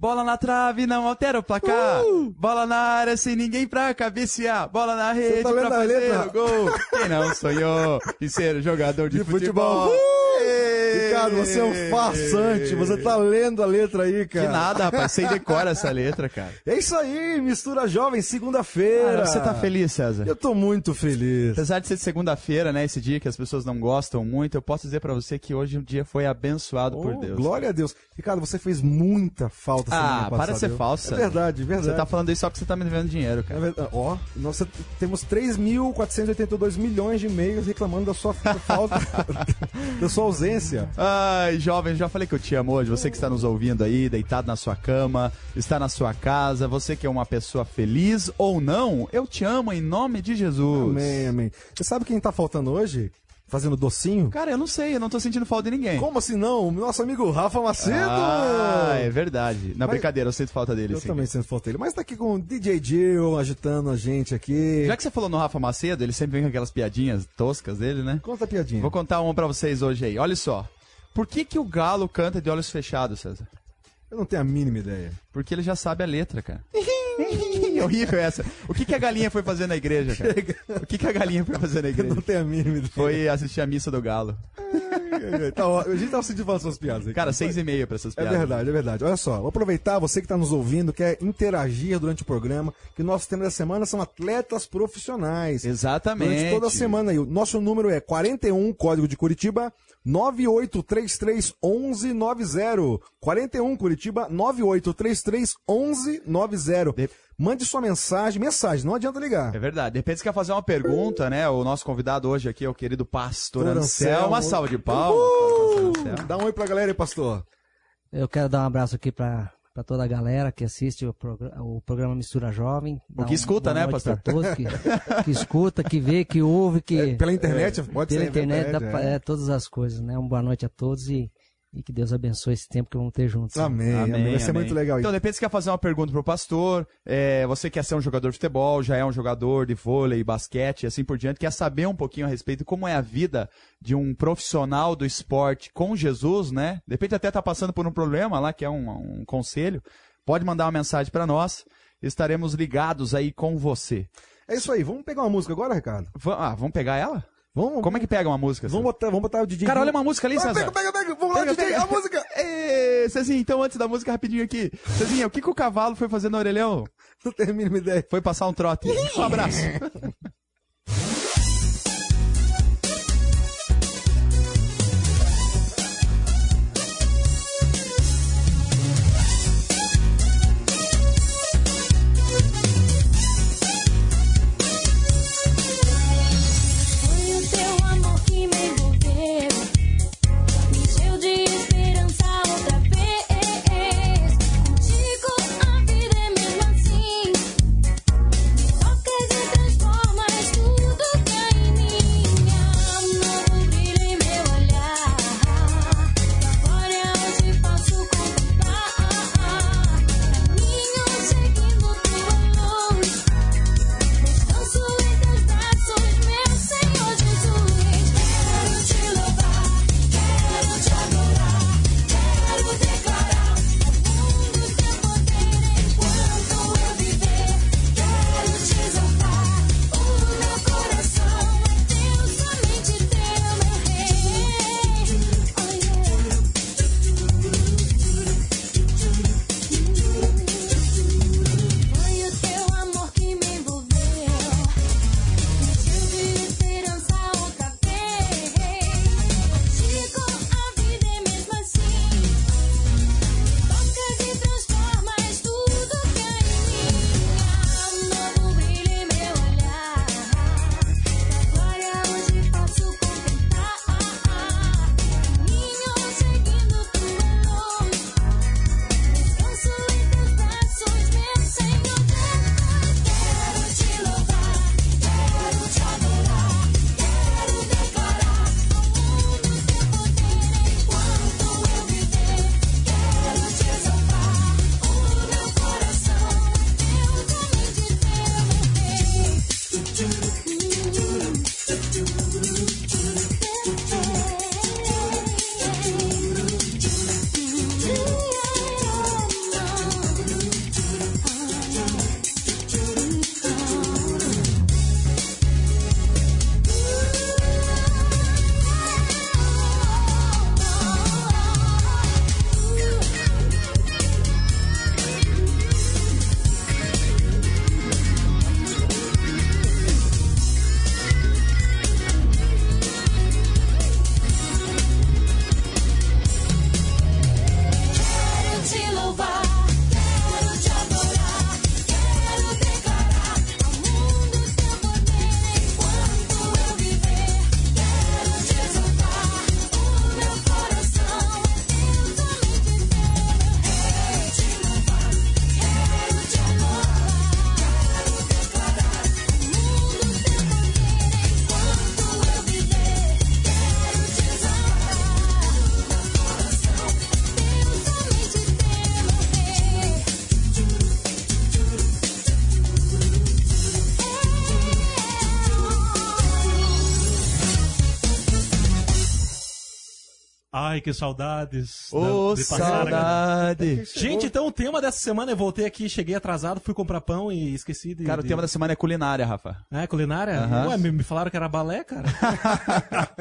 Bola na trave, não altera o placar. Uh! Bola na área, sem ninguém pra cabecear. Bola na rede tá pra fazer o gol. Quem não sonhou em ser jogador de, de futebol? futebol. Uh! Ricardo, você é um farsante. Você tá lendo a letra aí, cara. Que nada, rapaz. Você decora essa letra, cara. É isso aí, mistura jovem, segunda-feira. Você tá feliz, César? Eu tô muito feliz. Apesar de ser segunda-feira, né? Esse dia que as pessoas não gostam muito, eu posso dizer para você que hoje o dia foi abençoado oh, por Deus. Glória a Deus. Ricardo, você fez muita falta Ah, para de ser falsa. É verdade, verdade. Você tá falando isso só porque você tá me devendo dinheiro, cara. É Ó, nós temos 3.482 milhões de e-mails reclamando da sua falta, da sua ausência. Ai, jovem, já falei que eu te amo hoje. Você que está nos ouvindo aí, deitado na sua cama, está na sua casa, você que é uma pessoa feliz ou não, eu te amo em nome de Jesus. Amém, amém. Você sabe quem tá faltando hoje? Fazendo docinho? Cara, eu não sei, eu não tô sentindo falta de ninguém. Como assim não? Nosso amigo Rafa Macedo! Ah, é verdade. Na Mas... brincadeira, eu sinto falta dele. Eu sim. também sinto falta dele. Mas tá aqui com o DJ Jill agitando a gente aqui. Já que você falou no Rafa Macedo, ele sempre vem com aquelas piadinhas toscas dele, né? Conta a piadinha. Vou contar uma pra vocês hoje aí. Olha só. Por que, que o galo canta de olhos fechados, César? Eu não tenho a mínima ideia. Porque ele já sabe a letra, cara. Horrível essa. O que, que a galinha foi fazer na igreja, cara? O que, que a galinha foi fazer na igreja? Eu não tenho a mínima ideia. Foi assistir a missa do galo. tá, ó, a gente tava sentindo falar suas piadas. Aqui. Cara, seis e meia pra essas é piadas. É verdade, é verdade. Olha só, vou aproveitar, você que tá nos ouvindo, quer interagir durante o programa, que o nosso tema da semana são atletas profissionais. Exatamente. Durante toda a semana aí. O nosso número é 41, código de Curitiba, 98331190. 41 Curitiba 98331190. De... Mande sua mensagem, mensagem, não adianta ligar. É verdade. De repente você quer fazer uma pergunta, né? O nosso convidado hoje aqui é o querido pastor Anselmo. Uma salva de palmas. Uh! Dá um oi pra galera aí, pastor. Eu quero dar um abraço aqui pra para toda a galera que assiste o, progr o programa Mistura Jovem. O que escuta, né, pastor? Todos, que, que, escuta, que vê, que ouve, que... É, pela internet, pode pela ser. Pela internet, internet dá, é. é. todas as coisas, né? Uma boa noite a todos e e que Deus abençoe esse tempo que vamos ter juntos. Amém, amém. amém. Vai ser amém. muito legal. Então, de repente você quer fazer uma pergunta pro pastor, é, você quer ser um jogador de futebol, já é um jogador de vôlei, basquete e assim por diante, quer saber um pouquinho a respeito de como é a vida de um profissional do esporte com Jesus, né? De repente até tá passando por um problema lá, que é um, um conselho, pode mandar uma mensagem para nós, estaremos ligados aí com você. É isso aí, vamos pegar uma música agora, Ricardo? V ah, vamos pegar ela? Vamos, Como é que pega uma música? Vamos botar, vamos botar o DJ. Cara, olha uma música ali, ah, César. Pega, pega, pega. Vamos lá, pega, DJ, pega. a música. Ê, Cezinha, então antes da música, rapidinho aqui. Cezinha, o que, que o cavalo foi fazer no orelhão? Não tenho a mínima ideia. Foi passar um trote. Um abraço. Ai, que saudades. Ô, da- saudade! Gente, então o tema dessa semana, eu voltei aqui, cheguei atrasado, fui comprar pão e esqueci de... Cara, o de- tema da semana é culinária, Rafa. É, culinária? Aham. Ué, me, me falaram que era balé, cara.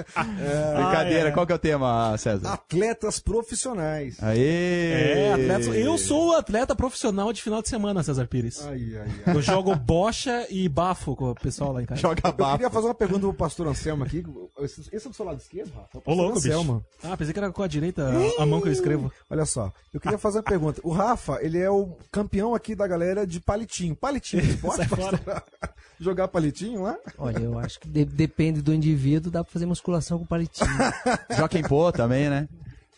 Brincadeira, é. qual que é o tema, César? Atletas profissionais. Aê! É, atleta, eu sou atleta profissional de final de semana, César Pires. Ai, ai, ai. Eu jogo bocha e bafo com o pessoal lá em casa. Joga Eu bafo. queria fazer uma pergunta pro pastor Anselmo aqui. Esse, é do seu lado esquerdo, Rafa? É Ô, pastor louco, Anselmo. bicho. Ah, pensei que era com a direita, a, a mão que eu escrevo. Olha só, eu queria fazer uma pergunta. O Rafa, ele é o campeão aqui da galera de palitinho. Palitinho, esporte? Jogar palitinho lá? Olha, eu acho que de- depende do indivíduo, dá pra fazer musculação com palitinho. Joaquim Pô também, né?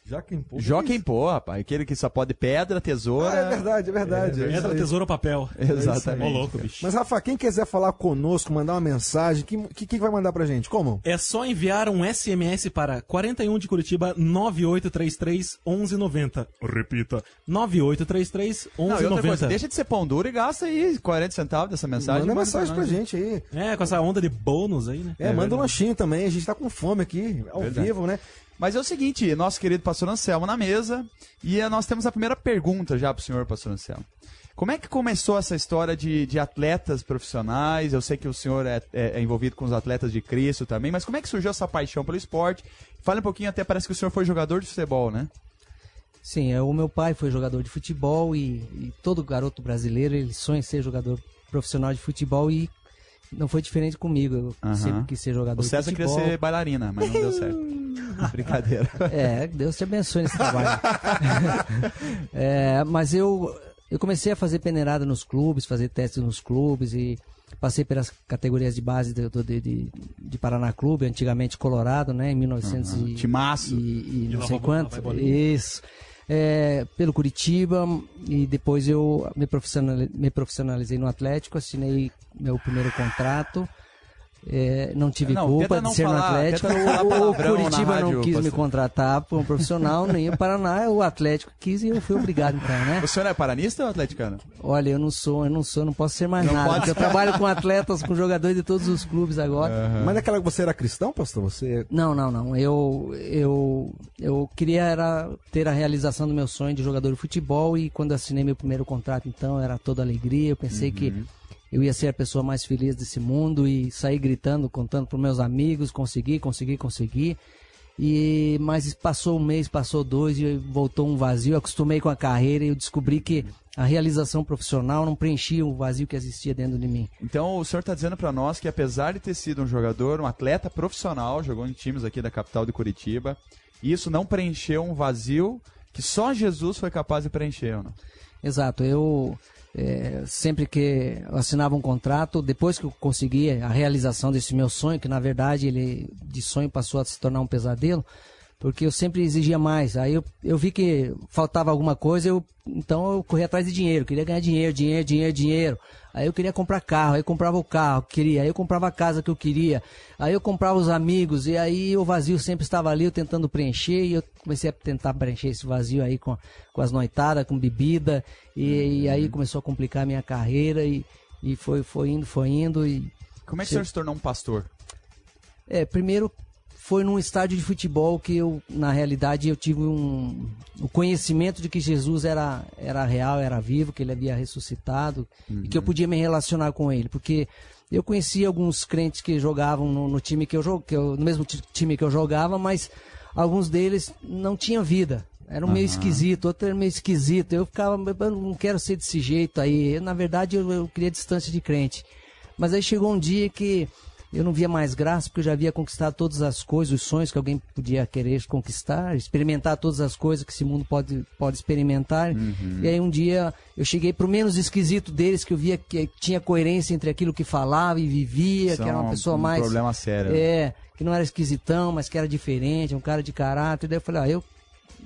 Já que empurra. Joaquim Pô, rapaz. Aquele que só pode pedra, tesoura. Ah, é verdade, é verdade. É isso Pedra, aí. tesouro ou papel. Exatamente. Ô, louco, bicho. Mas, Rafa, quem quiser falar conosco, mandar uma mensagem, que, que, quem vai mandar pra gente? Como? É só enviar um SMS para 41 de Curitiba 9833 1190. Repita. 9833 Não, e outra coisa, 1190. deixa de ser pão duro e gasta aí 40 centavos dessa mensagem. manda manda mensagem pra gente aí. É, com essa onda de bônus aí, né? É, manda um lanchinho também, a gente tá com fome aqui, ao Verdade. vivo, né? Mas é o seguinte, nosso querido pastor Anselmo na mesa, e eh, nós temos a primeira pergunta já pro senhor, pastor Anselmo. Como é que começou essa história de, de atletas profissionais? Eu sei que o senhor é, é- é envolvido com os atletas de Cristo também, mas como é que surgiu essa paixão pelo esporte? Fale um pouquinho, até parece que o senhor foi jogador de futebol, né? Sim, é, o meu pai foi jogador de futebol e, e todo garoto brasileiro ele sonha em ser jogador profissional de futebol e não foi diferente comigo. Eu Aham. sempre quis ser jogador O César de queria futebol. ser bailarina, mas não deu certo. Brincadeira. É, Deus te abençoe nesse trabalho. É, mas eu, eu comecei a fazer peneirada nos clubes, fazer testes nos clubes e passei pelas categorias de base do, de, de, de Paraná Clube, antigamente Colorado, né, em 1900 e, Timaço. e, e E não sei quanto. Isso. É, pelo Curitiba e depois eu me profissionalizei, me profissionalizei no Atlético, assinei meu primeiro contrato. É, não tive Não, culpa não de ser falar- no Atlético. O, o Curitiba rádio, não quis me contratar para um profissional, nem o Paraná, o Atlético quis e eu fui obrigado então, né? O senhor é paranista ou atleticano? Olha, eu não sou, eu não sou, não posso ser mais Não nada. pode Eu trabalho com atletas, com jogadores de todos os clubes agora. Mas naquela que você era cristão, pastor? Você. Não, não, não. Eu, eu, eu queria era ter a realização do meu sonho de jogador de futebol e quando assinei meu primeiro contrato, então, era toda alegria. Eu pensei que eu ia ser a pessoa mais feliz desse mundo e sair gritando, contando para meus amigos, consegui, consegui, consegui. E mas passou um mês, passou dois e voltou um vazio. Eu acostumei com a carreira e eu descobri que a realização profissional não preenchia o vazio que existia dentro de mim. Então o senhor está dizendo para nós que apesar de ter sido um jogador, um atleta profissional, jogou em times aqui da capital de Curitiba, isso não preencheu um vazio que só Jesus foi capaz de preencher, não? Exato, eu é, sempre que assinava um contrato, depois que eu consegui a realização desse meu sonho, que na verdade ele de sonho passou a se tornar um pesadelo, porque eu sempre exigia mais. Aí eu, eu vi que faltava alguma coisa, eu, então eu corri atrás de dinheiro, queria ganhar dinheiro, dinheiro, dinheiro, dinheiro. Aí eu queria comprar carro, aí eu comprava o carro que queria, aí eu comprava a casa que eu queria, aí eu comprava os amigos, e aí o vazio sempre estava ali, eu tentando preencher, e eu comecei a tentar preencher esse vazio aí com, com as noitadas, com bebida, e, e aí começou a complicar a minha carreira, e, e foi, foi indo, foi indo, e Como é que o senhor se tornou um pastor? é, primeiro foi num estádio de futebol que eu, na realidade, eu tive um, o conhecimento de que Jesus era, era real, era vivo, que ele havia ressuscitado e que eu podia me relacionar com ele, porque eu conhecia alguns crentes que jogavam no, no time que eu, que eu no mesmo ti- time que eu jogava, mas alguns deles não tinham vida. Era um meio esquisito, outro era meio esquisito. Eu ficava, eu não quero ser desse jeito aí. Eu, na verdade, eu, eu queria distância de crente. Mas aí chegou um dia que eu não via mais graça, porque eu já havia conquistado todas as coisas, os sonhos que alguém podia querer conquistar, experimentar todas as coisas que esse mundo pode, pode experimentar. E aí um dia eu cheguei pro menos esquisito deles, que eu via que tinha coerência entre aquilo que falava e vivia, que é era uma um- pessoa um mais. problema sério. É, que não era esquisitão, mas que era diferente, um cara de caráter. Daí eu falei, ah, eu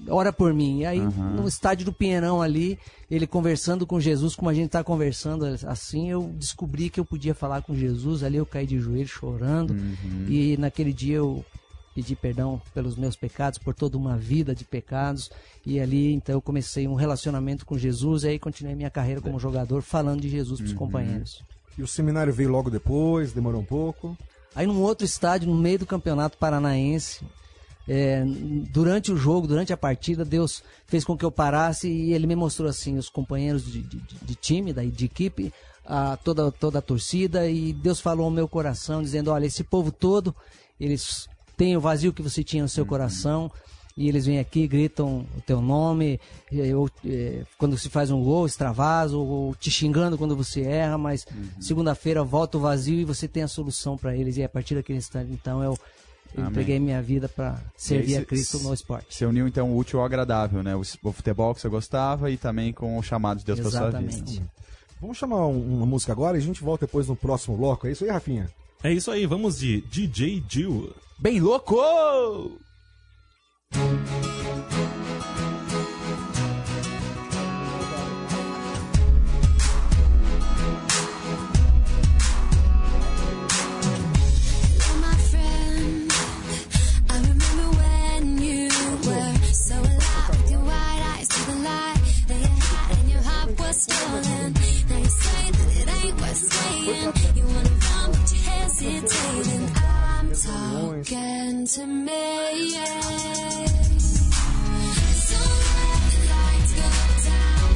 ora por mim. E aí, no estádio do Pinheirão ali, ele conversando com Jesus, como a gente tá conversando assim, eu descobri que eu podia falar com Jesus. Ali eu caí de joelho chorando. E naquele dia eu pedi perdão pelos meus pecados, por toda uma vida de pecados. E ali, então, eu comecei um relacionamento com Jesus. E aí continuei minha carreira como jogador, falando de Jesus pros companheiros. E o seminário veio logo depois, demorou um pouco. Aí num outro estádio, no meio do campeonato paranaense, é, durante o jogo, durante a partida, Deus fez com que eu parasse e ele me mostrou assim os companheiros de, de, de time, daí de equipe, a, toda, toda a torcida e Deus falou ao meu coração dizendo, olha, esse povo todo, eles têm o vazio que você tinha no seu coração e eles vêm aqui, gritam o teu nome, ou, é, quando se faz um gol, extravaso, ou te xingando quando você erra, mas segunda-feira volta o vazio e você tem a solução para eles. E a partir daquele instante, então, eu, eu Amém. entreguei minha vida para servir a Cristo no esporte. Você uniu então o útil ao agradável, né? O, o futebol que você gostava e também com o chamado de Deus para sua vida. Exatamente. Vamos chamar um- uma música agora e a gente volta depois no próximo bloco. É isso aí, Rafinha? É isso aí, vamos de DJ Jill. Bem louco! Stolen. Now you say that it ain't worth staying. You wanna run, but you're hesitating. I'm talking to me. So let the lights go down.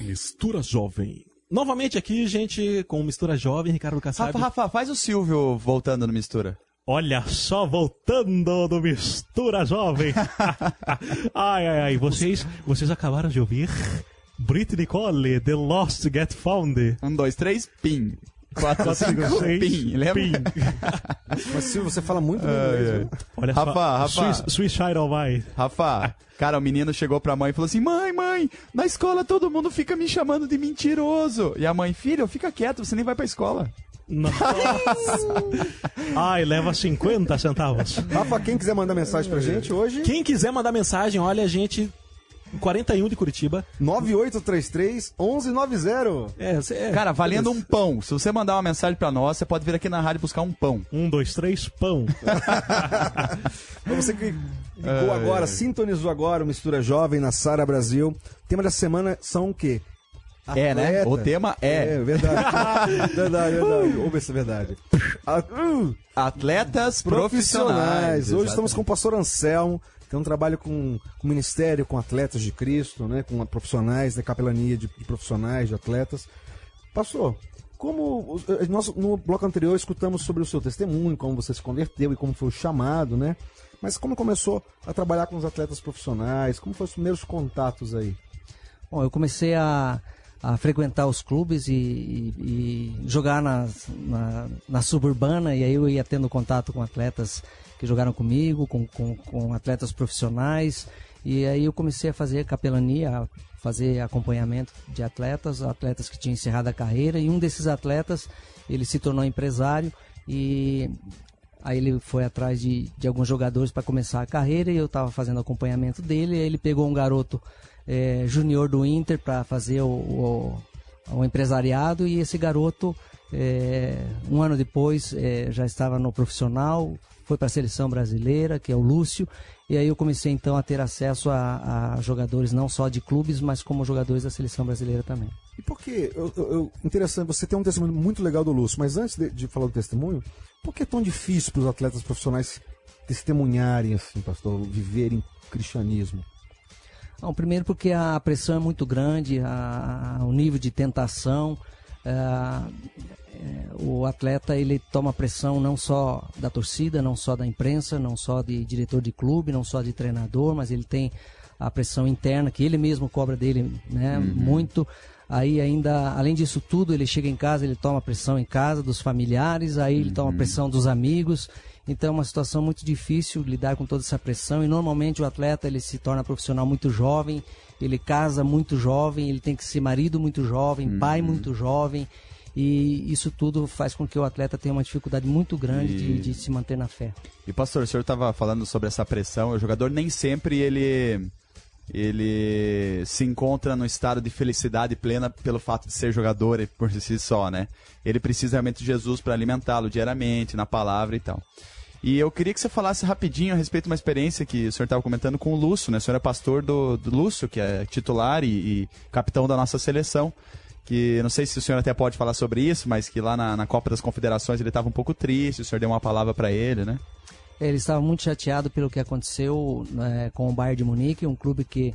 Mistura Jovem. Novamente aqui, gente, com Mistura Jovem, Ricardo Kassab. Rafa, Rafa, faz o Silvio voltando no Mistura. Olha só, voltando do Mistura Jovem. ai, ai, ai, vocês, vocês acabaram de ouvir Britney Cole, The Lost Get Found. Um, dois, três, pim. Quatro, cinco, seis, pim. Lembra? pim. Mas Silvio, você fala muito bem inglês, viu? Olha Rafa, só, Rafa. Swiss, of Mine. Rafa, cara, o menino chegou pra mãe e falou assim: Mãe, mãe, na escola todo mundo fica me chamando de mentiroso. E a mãe, filho, fica quieto, você nem vai pra escola. Nossa. Ai, leva 50 centavos. Rafa, quem quiser mandar mensagem pra gente hoje, Quem quiser mandar mensagem, olha, a gente. 41 de Curitiba. 9833 1190. É, cê- é. Cara, valendo um pão. Se você mandar uma mensagem pra nós, você pode vir aqui na rádio buscar um pão. Um, dois, três, pão. Pra você que Ligou agora, sintonizou agora o Mistura Jovem na Sara Brasil. O tema da semana são o quê? É, né? Atleta. O tema é. É, verdade. verdade, verdade. Vamos ver se é verdade. Uh, Atletas profissionais. profissionais. Hoje estamos com o pastor Anselmo, um trabalho com, com ministério, com atletas de Cristo, né? com profissionais, da capelania de, de profissionais, de atletas. Pastor, como eh, nós no bloco anterior escutamos sobre o seu testemunho, como você se converteu e como foi o chamado, né? Mas como começou a trabalhar com os atletas profissionais? Como foram os primeiros contatos aí? Bom, eu comecei a, a frequentar os clubes e, e- e jogar nas, na, na suburbana, e aí eu ia tendo contato com atletas que jogaram comigo, com, com, com atletas profissionais, e aí eu comecei a fazer capelania, a fazer acompanhamento de atletas, atletas que tinham encerrado a carreira, e um desses atletas, ele se tornou empresário, e Aí ele foi atrás de, de alguns jogadores para começar a carreira e eu estava fazendo acompanhamento dele. Aí ele pegou um garoto eh, júnior do Inter para fazer o, o, o empresariado e esse garoto, eh, um ano depois, eh, já estava no profissional, foi para a seleção brasileira, que é o Lúcio. E aí eu comecei então a ter acesso a, a jogadores não só de clubes, mas como jogadores da seleção brasileira também. E por que, eu, eu- eu- interessante, você tem um testemunho muito legal do Lúcio, mas antes de, de falar do testemunho, por que é tão difícil para os atletas profissionais testemunharem, assim, pastor, viverem cristianismo? Não, primeiro porque a pressão é muito grande, a- a- o nível de tentação. É, é, o atleta ele toma pressão não só da torcida, não só da imprensa, não só de diretor de clube, não só de treinador, mas ele tem a pressão interna que ele mesmo cobra dele, né, muito. Aí ainda, além disso tudo, ele chega em casa, ele toma pressão em casa dos familiares, aí ele toma pressão dos amigos. Então é uma situação muito difícil lidar com toda essa pressão e normalmente o atleta ele se torna profissional muito jovem, ele casa muito jovem, ele tem que ser marido muito jovem, pai muito jovem e isso tudo faz com que o atleta tenha uma dificuldade muito grande de, E- de se manter na fé. E pastor, o senhor estava falando sobre essa pressão. O jogador nem sempre ele ele se encontra no estado de felicidade plena pelo fato de ser jogador e por si só, né? Ele precisa realmente de Jesus para alimentá-lo diariamente, na palavra e tal. E eu queria que você falasse rapidinho a respeito de uma experiência que o senhor estava comentando com o Lúcio, né? O senhor é pastor do, do Lúcio, que é titular e, e capitão da nossa seleção. Que não sei se o senhor até pode falar sobre isso, mas que lá na, na Copa das Confederações ele estava um pouco triste, o senhor deu uma palavra para ele, né? Ele estava muito chateado pelo que aconteceu né, com o Bayern de Munique, um clube que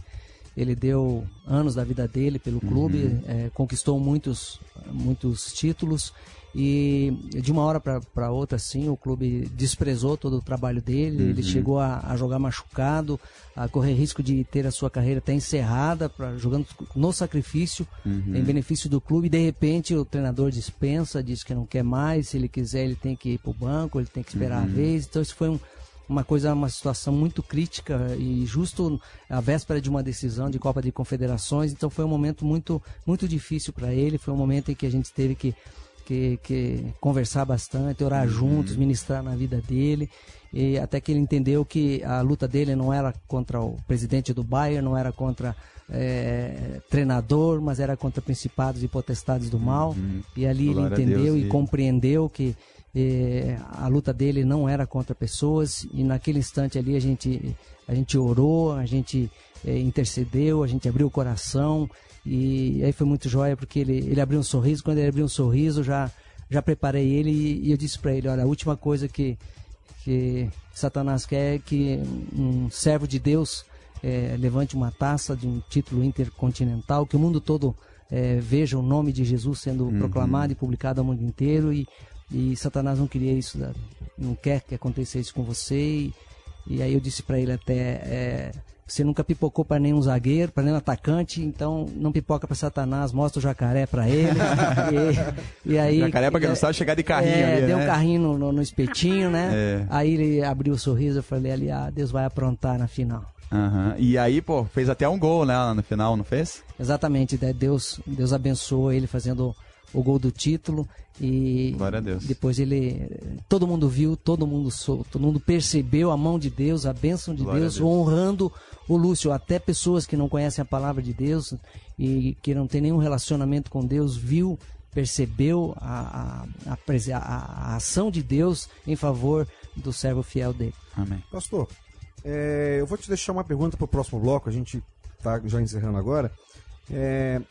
ele deu anos da vida dele pelo clube, eh, conquistou muitos, muitos títulos e de uma hora para outra, assim, o clube desprezou todo o trabalho dele. Ele chegou a, a jogar machucado, a correr risco de ter a sua carreira até encerrada, pra, jogando no sacrifício, em benefício do clube. E de repente o treinador dispensa, diz que não quer mais. Se ele quiser, ele tem que ir para o banco, ele tem que esperar a vez. Então, isso foi um, uma coisa, uma situação muito crítica e justo a véspera de uma decisão de Copa de Confederações. Então foi um momento muito, muito difícil para ele. Foi um momento em que a gente teve que, que, que conversar bastante, orar juntos, ministrar na vida dele. E até que ele entendeu que a luta dele não era contra o presidente do Bayern, não era contra eh, treinador, mas era contra principados e potestades do mal. E ali ele Glória a entendeu Deus, e e- compreendeu que eh, a luta dele não era contra pessoas e naquele instante ali a gente a gente orou, a gente eh, intercedeu, a gente abriu o coração e aí foi muito joia porque ele, ele abriu um sorriso, quando ele abriu um sorriso já já preparei ele e, e eu disse para ele, olha, a última coisa que que Satanás quer é que um servo de Deus eh, levante uma taça de um título intercontinental, que o mundo todo eh, veja o nome de Jesus sendo proclamado e publicado ao mundo inteiro e, e Satanás não queria isso, não quer que aconteça isso com você e, e aí eu disse para ele até eh, você nunca pipocou para nenhum zagueiro, para nenhum atacante, então não pipoca para Satanás, mostra o jacaré para ele. e, e aí Jacaré, pra quem não sabe, chegar de carrinho é, ali, deu né? um carrinho no, no- no espetinho, né? É. Aí ele abriu o sorriso, eu falei ali, ah, Deus vai aprontar na final. Aham. E aí, pô, fez até um gol, né, no final, não fez? Exatamente? Deus, Deus abençoou ele fazendo o gol do título e Glória a Deus. depois ele todo mundo viu, todo mundo sou, todo mundo percebeu a mão de Deus, a bênção de Deus, Deus. honrando o Lúcio, até pessoas que não conhecem a palavra de Deus e que não tem nenhum relacionamento com Deus, viu, percebeu a, a, a a- ação de Deus em favor do servo fiel dele. Amém. Pastor, É, eu vou te deixar uma pergunta pro próximo bloco, a gente tá já encerrando agora. É,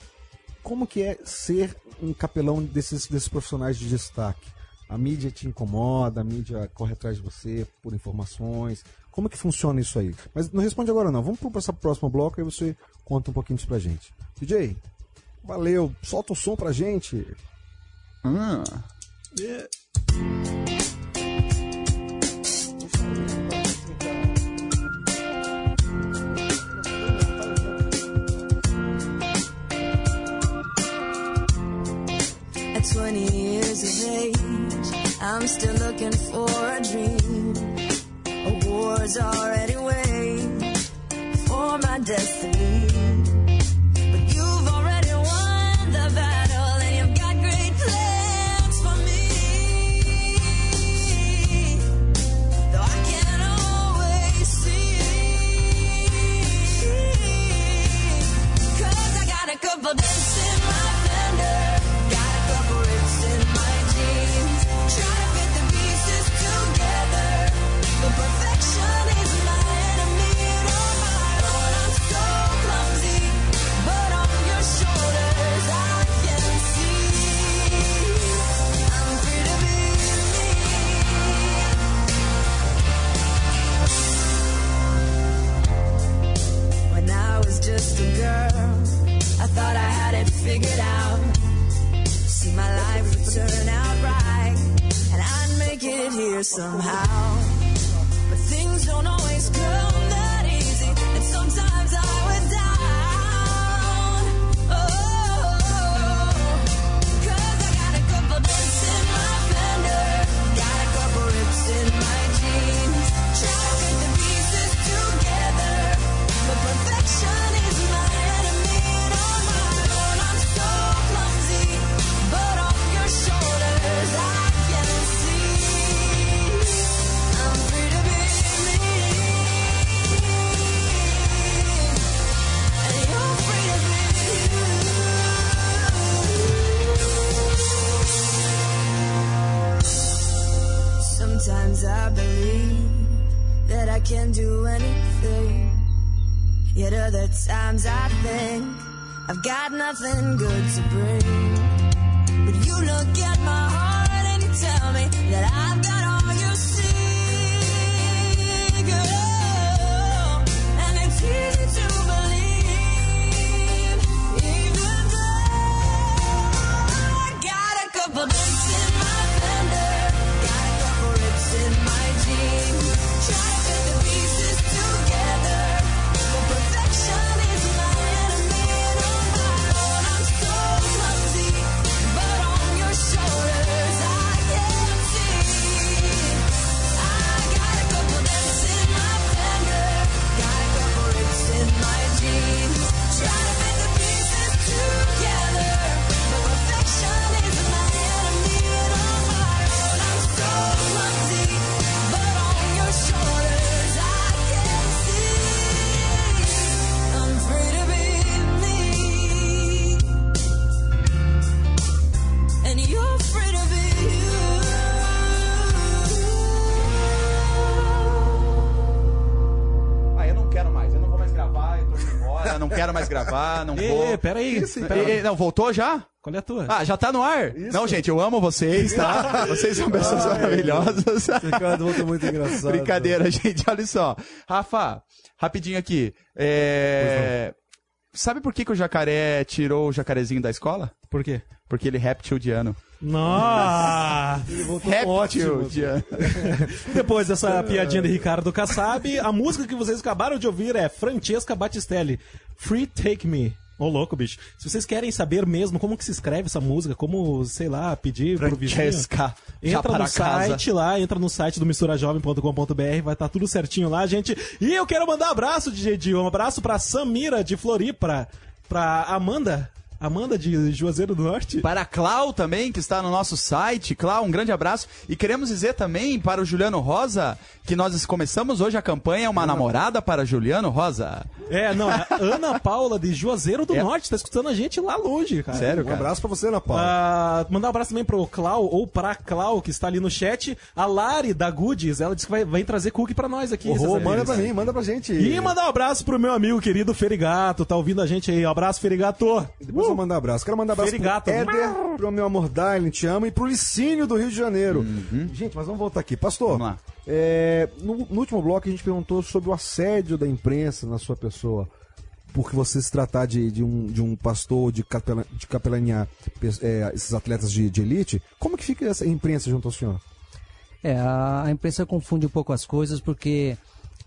como que é ser um capelão desses, desses profissionais de destaque? A mídia te incomoda, a mídia corre atrás de você por informações. Como que funciona isso aí? Mas não responde agora não. Vamos passar pro próximo bloco e você conta um pouquinho disso pra gente. DJ, valeu. Solta o som pra gente. Ah. At 20 years of age, I'm still looking for a dream. A war's already waged for my destiny. Figured out. See, my life would turn out right, and I'd make it here somehow. But things don't always come Sometimes I believe that I can do anything. Yet other times I think I've got nothing good to bring. But you look at my heart and you tell me that I've got all you see, girl. And it's easy to believe, even though I got a couple gravar, não vou. Ê, peraí. peraí. Ê, ê, não, voltou já? Qual é a tua? Ah, já tá no ar? Não, gente, eu amo vocês, tá? Vocês são pessoas maravilhosas. Ricardo Volta é muito engraçado. Brincadeira, gente. Olha só. Rafa, rapidinho aqui. É... Sabe por que, que o jacaré tirou o jacarezinho da escola? Por quê? Porque ele é reptiliano. Nossa! Ele voltou ótimo. Reptiliano. Depois dessa piadinha de Ricardo Kassab, a música que vocês acabaram de ouvir é Francesca Battistelli, Free Take Me. Ô, louco, bicho. Se vocês querem saber mesmo como que se escreve essa música, como, sei lá, pedir pro vizinho... Francesca. Entra no casa. site lá, entra no site do misturajovem.com.br, vai estar tudo certinho lá, gente. E eu quero mandar um abraço, DJ Dio, um abraço pra Samira de Floripa, pra Amanda. Amanda de Juazeiro do Norte. Para a Clau também, que está no nosso site. Clau, um grande abraço. E queremos dizer também para o Juliano Rosa que nós começamos hoje a campanha Uma Namorada para Juliano Rosa. É, não, é a Ana Paula de Juazeiro do É. Norte, tá escutando a gente lá longe, cara. Sério, Um cara? abraço pra você, Ana Paula. Ah, mandar um abraço também pro Clau, ou pra Clau, que está ali no chat. A Lari da Goodies, ela disse que vai, vai trazer cookie pra nós aqui. Cesar manda pra mim, manda pra gente. E mandar um abraço pro meu amigo querido Ferigato, tá ouvindo a gente aí. Um abraço, Ferigato. Eu vou mandar abraço. Quero mandar abraço Ferigato. pro Éder, pro meu amor Darlene, te amo, e pro Licínio do Rio de Janeiro. Gente, mas vamos voltar aqui. Pastor, Vamos lá. é, no, no último bloco a gente perguntou sobre o assédio da imprensa na sua pessoa. Porque você se tratar de, de, um, de um pastor de, capela, de capelanear pe- é, esses atletas de, de elite, como que fica essa imprensa junto ao senhor? É, a, a imprensa confunde um pouco as coisas porque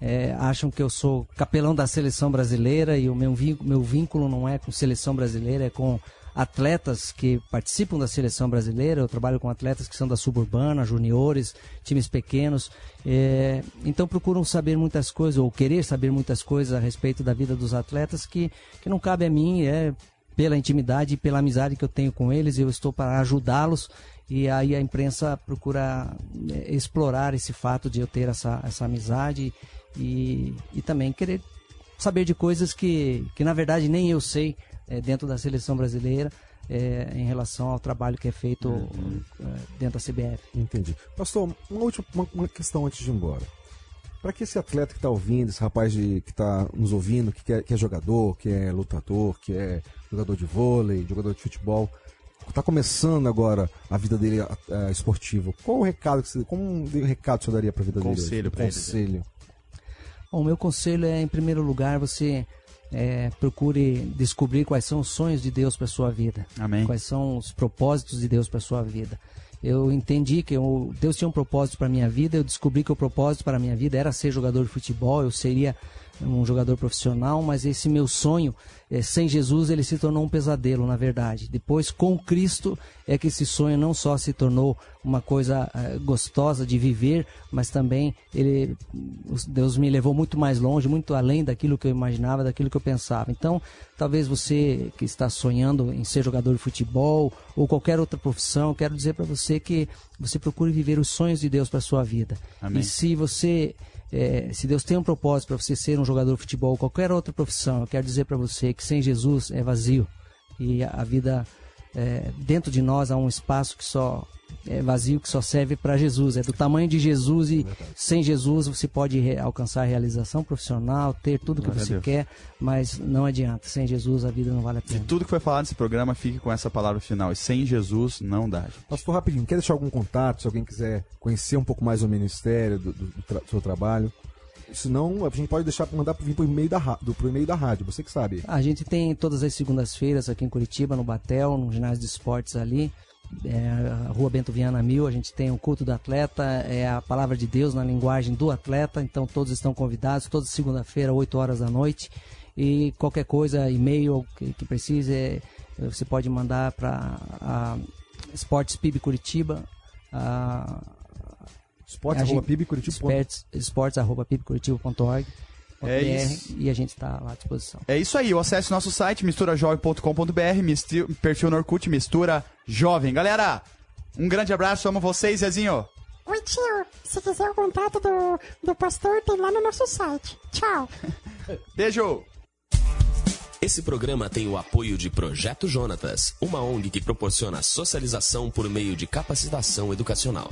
é, acham que eu sou capelão da seleção brasileira e o meu vínculo, meu vínculo não é com seleção brasileira, é com atletas que participam da seleção brasileira. Eu trabalho com atletas que são da suburbana, juniores, times pequenos. É, então procuram saber muitas coisas ou querer saber muitas coisas a respeito da vida dos atletas que, que não cabe a mim, é pela intimidade e pela amizade que eu tenho com eles, eu estou para ajudá-los e aí a imprensa procura eh, explorar esse fato de eu ter essa, essa amizade e, e também querer saber de coisas que, que na verdade nem eu sei eh, dentro da seleção brasileira eh, em relação ao trabalho que é feito eh, dentro da CBF. Entendi. Pastor, uma última uma, uma questão antes de ir embora. Para que esse atleta que está ouvindo, esse rapaz de- que está nos ouvindo, que, é, que é jogador, que é lutador, que é jogador de vôlei, jogador de futebol, está começando agora a vida dele eh, esportiva, qual o recado que você, como um recado você daria para a vida dele? Conselho pra ele. Conselho. O meu conselho é, em primeiro lugar, você eh, procure descobrir quais são os sonhos de Deus para sua vida. Amém. Quais são os propósitos de Deus para sua vida. Eu entendi que eu- Deus tinha um propósito para minha vida, eu descobri que o propósito para minha vida era ser jogador de futebol, eu seria um jogador profissional, mas esse meu sonho, eh, sem Jesus, ele se tornou um pesadelo, na verdade. Depois, com Cristo, é que esse sonho não só se tornou uma coisa eh, gostosa de viver, mas também ele, Deus me levou muito mais longe, muito além daquilo que eu imaginava, daquilo que eu pensava. Então, talvez você que está sonhando em ser jogador de futebol ou qualquer outra profissão, quero dizer para você que você procure viver os sonhos de Deus para sua vida. Amém. E se você é, se Deus tem um propósito para você ser um jogador de futebol ou qualquer outra profissão, eu quero dizer para você que sem Jesus é vazio e a, a vida é, dentro de nós há um espaço que só é vazio que só serve para Jesus. É do tamanho de Jesus e sem Jesus você pode re- alcançar a realização profissional, ter tudo que Glória você quer, mas não adianta. Sem Jesus a vida não vale a De pena. tudo que foi falado nesse programa, fique com essa palavra final. E sem Jesus, não dá. gente. Pastor, rapidinho, quer deixar algum contato, se alguém quiser conhecer um pouco mais o ministério, do, do- do tra- do seu trabalho? Se não, a gente pode deixar mandar vir por e-mail da, do, pro e-mail da rádio, você que sabe. A gente tem todas as segundas-feiras aqui em Curitiba, no Batel, no ginásio de esportes ali, é, a Rua Bento Viana Mil. A gente tem o culto do atleta, é a palavra de Deus na linguagem do atleta. Então todos estão convidados, toda segunda-feira, 8 horas da noite. E qualquer coisa, e-mail que, que precise, é, você pode mandar para Esportes PIB Curitiba. a- Esporte, a arroba gente- pibcuritiba ponto- esportes, esportes arroba pibcuritiba.org. É BR, isso. E a gente está lá à disposição. É isso aí, acesse nosso site misturajovem.com.br, perfil no Orkut Mistura Jovem. Galera, um grande abraço, amo vocês, Zezinho. Oi, tio. Se quiser o contato do, do pastor, tem lá no nosso site. Tchau. Beijo! Esse programa tem o apoio de Projeto Jonatas, uma ONG que proporciona socialização por meio de capacitação educacional.